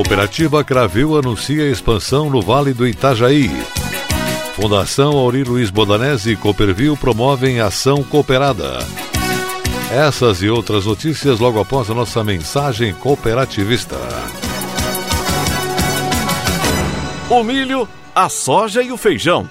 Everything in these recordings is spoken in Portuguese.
Cooperativa Cravil anuncia expansão no Vale do Itajaí. Fundação Auri Luiz Bodanese e Cooperville promovem ação cooperada. Essas e outras notícias logo após a nossa mensagem cooperativista. O milho, a soja e o feijão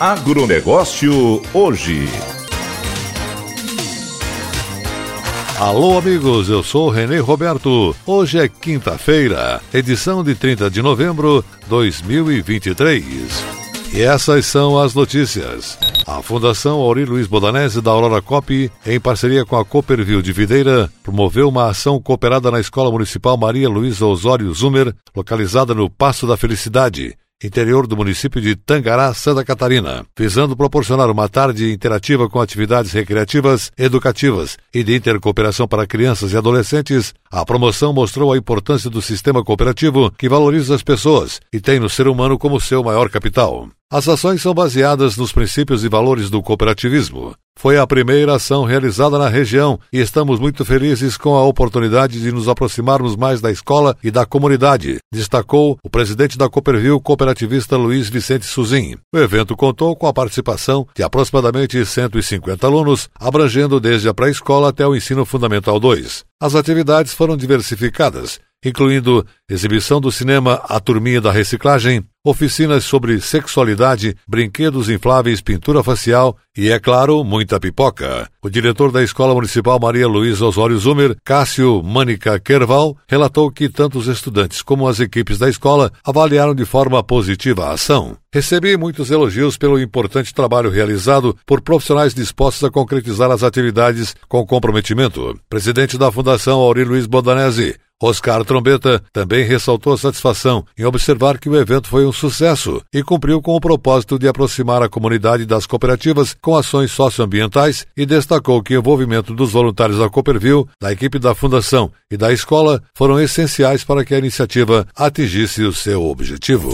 Agronegócio hoje. Alô, amigos, eu sou Renê Roberto. Hoje é quinta-feira, edição de 30 de novembro de 2023. E essas são as notícias. A Fundação Auri Luiz Bodanese da Aurora Cop, em parceria com a Cooperville de Videira, promoveu uma ação cooperada na Escola Municipal Maria Luísa Osório Zumer, localizada no Passo da Felicidade, interior do município de Tangará, Santa Catarina, visando proporcionar uma tarde interativa com atividades recreativas, educativas e de intercooperação para crianças e adolescentes. A promoção mostrou a importância do sistema cooperativo que valoriza as pessoas e tem no ser humano como seu maior capital. As ações são baseadas nos princípios e valores do cooperativismo. Foi a primeira ação realizada na região e estamos muito felizes com a oportunidade de nos aproximarmos mais da escola e da comunidade, destacou o presidente da Cooperville cooperativista Luiz Vicente Suzin. O evento contou com a participação de aproximadamente 150 alunos, abrangendo desde a pré-escola até o ensino fundamental 2. As atividades foram diversificadas, incluindo exibição do cinema A Turminha da Reciclagem, oficinas sobre sexualidade, brinquedos infláveis, pintura facial e, é claro, muita pipoca. O diretor da Escola Municipal Maria Luísa Osório Zumer, Cássio Mânica Kerval, relatou que tanto os estudantes como as equipes da escola avaliaram de forma positiva a ação. Recebi muitos elogios pelo importante trabalho realizado por profissionais dispostos a concretizar as atividades com comprometimento. Presidente da Fundação Auri Luiz Bodanese, Oscar Trombeta também ressaltou a satisfação em observar que o evento foi um sucesso e cumpriu com o propósito de aproximar a comunidade das cooperativas com ações socioambientais e destacou que o envolvimento dos voluntários da Cooperville, da equipe da Fundação e da escola foram essenciais para que a iniciativa atingisse o seu objetivo.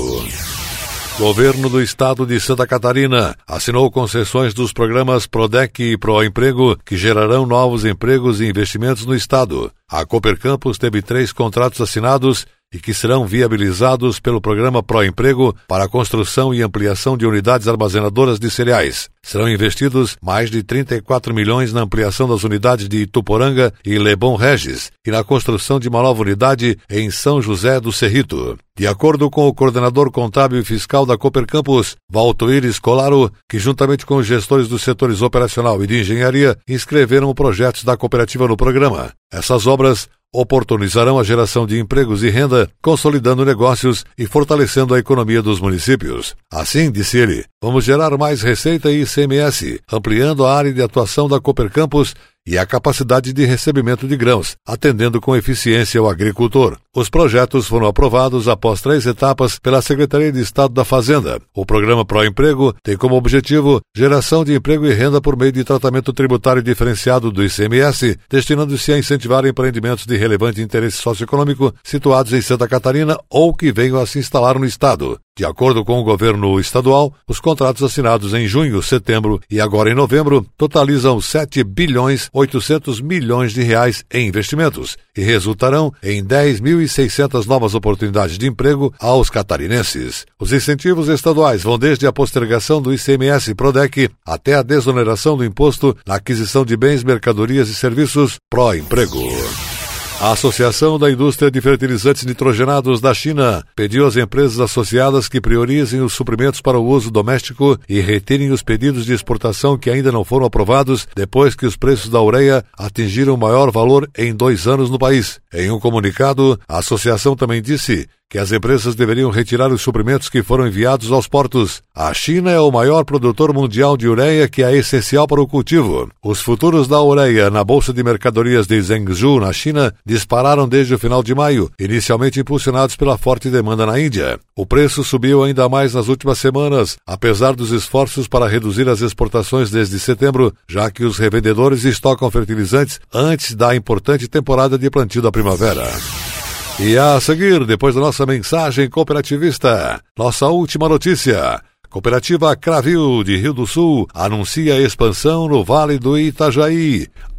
Governo do Estado de Santa Catarina assinou concessões dos programas PRODEC e ProEmprego que gerarão novos empregos e investimentos no Estado. A Cooper Campus teve três contratos assinados e que serão viabilizados pelo programa Proemprego para a construção e ampliação de unidades armazenadoras de cereais. Serão investidos mais de 34 milhões na ampliação das unidades de Ituporanga e Lebon Regis e na construção de uma nova unidade em São José do Cerrito. De acordo com o coordenador contábil e fiscal da Cooper Campus, Valtoir Escolaro, que juntamente com os gestores dos setores operacional e de engenharia inscreveram projetos da cooperativa no programa. Essas obras oportunizarão a geração de empregos e renda, consolidando negócios e fortalecendo a economia dos municípios. Assim, disse ele, vamos gerar mais receita e ICMS, ampliando a área de atuação da Cooper Campus e a capacidade de recebimento de grãos, atendendo com eficiência o agricultor. Os projetos foram aprovados após três etapas pela Secretaria de Estado da Fazenda. O programa Pro Emprego tem como objetivo geração de emprego e renda por meio de tratamento tributário diferenciado do ICMS, destinando-se a incentivar empreendimentos de relevante interesse socioeconômico situados em Santa Catarina ou que venham a se instalar no estado. De acordo com o governo estadual, os contratos assinados em junho, setembro e agora em novembro totalizam 7 bilhões 800 milhões de reais em investimentos e resultarão em 10.600 novas oportunidades de emprego aos catarinenses. Os incentivos estaduais vão desde a postergação do ICMS Prodec até a desoneração do imposto na aquisição de bens, mercadorias e serviços pró-emprego. A Associação da Indústria de Fertilizantes Nitrogenados da China pediu às empresas associadas que priorizem os suprimentos para o uso doméstico e retirem os pedidos de exportação que ainda não foram aprovados depois que os preços da ureia atingiram o maior valor em dois anos no país. Em um comunicado, a associação também disse que as empresas deveriam retirar os suprimentos que foram enviados aos portos. A China é o maior produtor mundial de ureia que é essencial para o cultivo. Os futuros da ureia na Bolsa de Mercadorias de Zhengzhou, na China, dispararam desde o final de maio, inicialmente impulsionados pela forte demanda na Índia. O preço subiu ainda mais nas últimas semanas, apesar dos esforços para reduzir as exportações desde setembro, já que os revendedores estocam fertilizantes antes da importante temporada de plantio da primavera. E a seguir, depois da nossa mensagem cooperativista, nossa última notícia. Cooperativa Cravil de Rio do Sul anuncia expansão no Vale do Itajaí.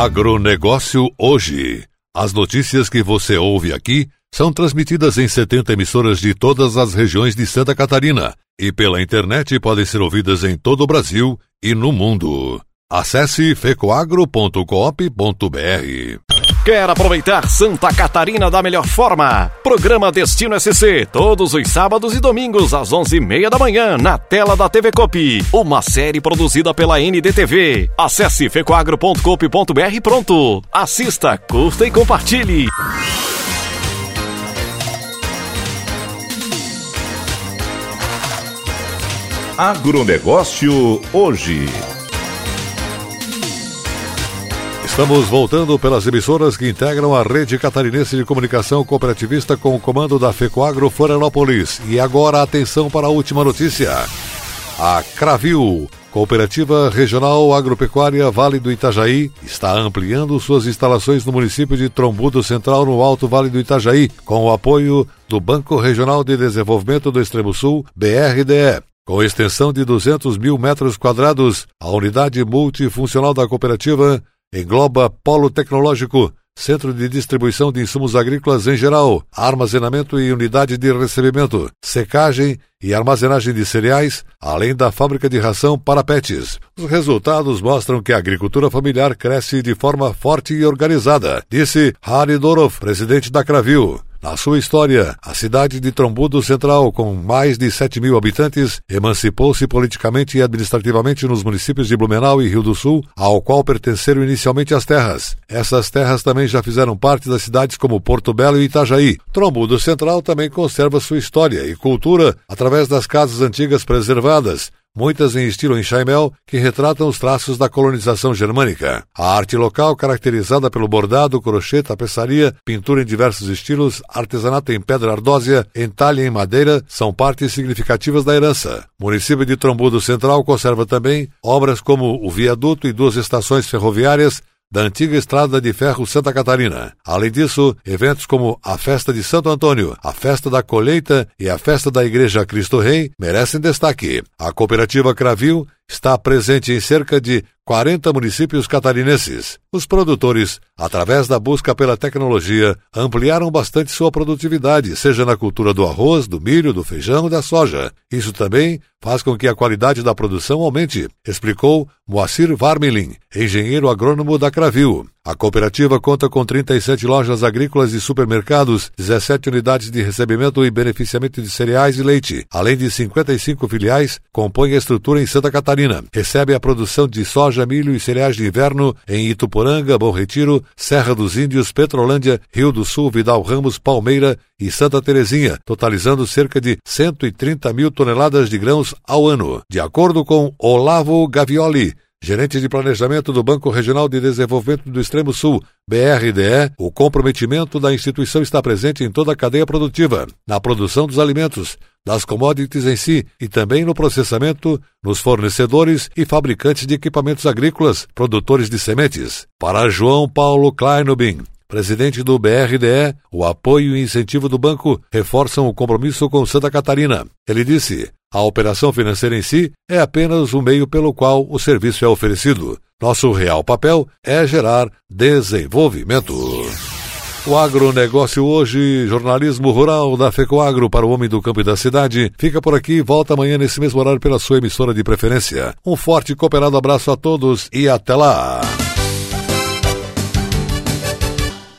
Agronegócio hoje. As notícias que você ouve aqui são transmitidas em 70 emissoras de todas as regiões de Santa Catarina e pela internet podem ser ouvidas em todo o Brasil e no mundo. Acesse fecoagro.coop.br. Quer aproveitar Santa Catarina da melhor forma? Programa Destino SC, todos os sábados e domingos às 11h30 da manhã, na tela da TV Cop. Uma série produzida pela NDTV. Acesse fecoagro.coop.br pronto. Assista, curta e compartilhe. Agronegócio hoje. Estamos voltando pelas emissoras que integram a rede catarinense de comunicação cooperativista com o comando da FECOAGRO Florianópolis. E agora atenção para a última notícia. A Cravil, Cooperativa Regional Agropecuária Vale do Itajaí, está ampliando suas instalações no município de Trombudo Central, no Alto Vale do Itajaí, com o apoio do Banco Regional de Desenvolvimento do Extremo Sul, BRDE. Com extensão de 200 mil metros quadrados, a unidade multifuncional da cooperativa engloba polo tecnológico, centro de distribuição de insumos agrícolas em geral, armazenamento e unidade de recebimento, secagem e armazenagem de cereais, além da fábrica de ração para pets. Os resultados mostram que a agricultura familiar cresce de forma forte e organizada, disse Harry Dorov, presidente da Cravil. Na sua história, a cidade de Trombudo Central, com mais de 7 mil habitantes, emancipou-se politicamente e administrativamente nos municípios de Blumenau e Rio do Sul, ao qual pertenceram inicialmente as terras. Essas terras também já fizeram parte das cidades como Porto Belo e Itajaí. Trombudo Central também conserva sua história e cultura através das casas antigas preservadas, muitas em estilo enxaimel, que retratam os traços da colonização germânica. A arte local, caracterizada pelo bordado, crochê, tapeçaria, pintura em diversos estilos, artesanato em pedra ardósia, entalhe em madeira, são partes significativas da herança. O município de Trombudo Central conserva também obras como o viaduto e duas estações ferroviárias, da antiga estrada de ferro Santa Catarina. Além disso, eventos como a Festa de Santo Antônio, a Festa da Colheita e a Festa da Igreja Cristo Rei merecem destaque. A cooperativa Cravil está presente em cerca de 40 municípios catarinenses. Os produtores, através da busca pela tecnologia, ampliaram bastante sua produtividade, seja na cultura do arroz, do milho, do feijão e da soja. Isso também faz com que a qualidade da produção aumente, explicou Moacir Varmelin, engenheiro agrônomo da Cravil. A cooperativa conta com 37 lojas agrícolas e supermercados, 17 unidades de recebimento e beneficiamento de cereais e leite, além de 55 filiais, compõe a estrutura em Santa Catarina. Recebe a produção de soja, milho e cereais de inverno em Ituporanga, Bom Retiro, Serra dos Índios, Petrolândia, Rio do Sul, Vidal Ramos, Palmeira e Santa Terezinha, totalizando cerca de 130 mil toneladas de grãos ao ano. De acordo com Olavo Gavioli, gerente de planejamento do Banco Regional de Desenvolvimento do Extremo Sul, BRDE, o comprometimento da instituição está presente em toda a cadeia produtiva, na produção dos alimentos, das commodities em si e também no processamento, nos fornecedores e fabricantes de equipamentos agrícolas, produtores de sementes. Para João Paulo Kleinobin, presidente do BRDE, o apoio e incentivo do banco reforçam o compromisso com Santa Catarina. Ele disse: a operação financeira em si é apenas o meio pelo qual o serviço é oferecido. Nosso real papel é gerar desenvolvimento. O agronegócio hoje, jornalismo rural da FECOAGro para o homem do campo e da cidade, fica por aqui volta amanhã nesse mesmo horário pela sua emissora de preferência. Um forte e cooperado abraço a todos e até lá!